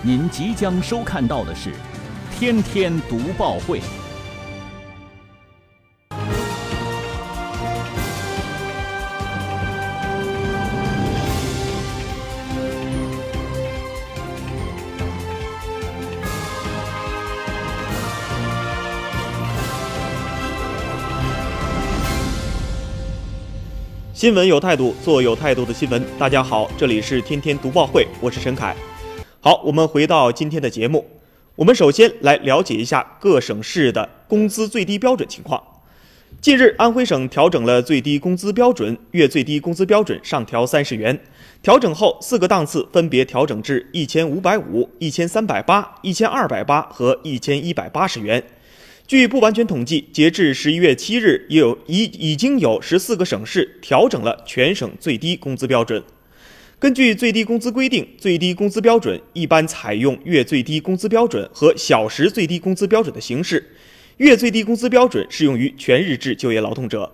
您即将收看到的是《天天读报会》。新闻有态度，做有态度的新闻。大家好，这里是天天读报会，我是陈凯。好，我们回到今天的节目，我们首先来了解一下各省市的工资最低标准情况。近日，安徽省调整了最低工资标准，月最低工资标准上调三十元。调整后，四个档次分别调整至一千五百五、一千三百八、一千二百八和一千一百八十元。据不完全统计，截至十一月七日，有已已经有十四个省市调整了全省最低工资标准。根据最低工资规定，最低工资标准一般采用月最低工资标准和小时最低工资标准的形式。月最低工资标准适用于全日制就业劳动者。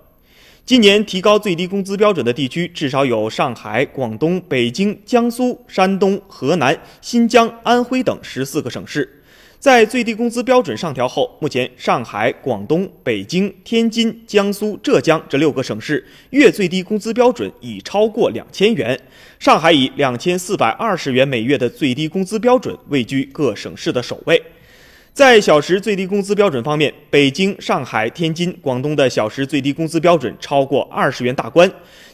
今年提高最低工资标准的地区至少有上海、广东、北京、江苏、山东、河南、新疆、安徽等十四个省市。在最低工资标准上调后，目前上海、广东、北京、天津、江苏、浙江这六个省市月最低工资标准已超过两千元。上海以两千四百二十元每月的最低工资标准位居各省市的首位。在小时最低工资标准方面，北京、上海、天津、广东的小时最低工资标准超过二十元大关，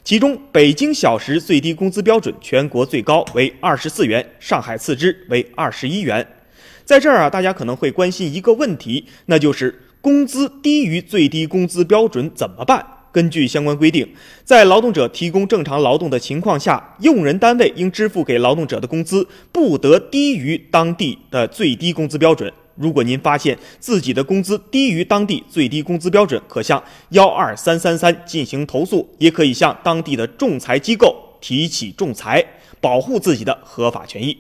其中北京小时最低工资标准全国最高为二十四元，上海次之为二十一元。在这儿啊，大家可能会关心一个问题，那就是工资低于最低工资标准怎么办？根据相关规定，在劳动者提供正常劳动的情况下，用人单位应支付给劳动者的工资不得低于当地的最低工资标准。如果您发现自己的工资低于当地最低工资标准，可向幺二三三三进行投诉，也可以向当地的仲裁机构提起仲裁，保护自己的合法权益。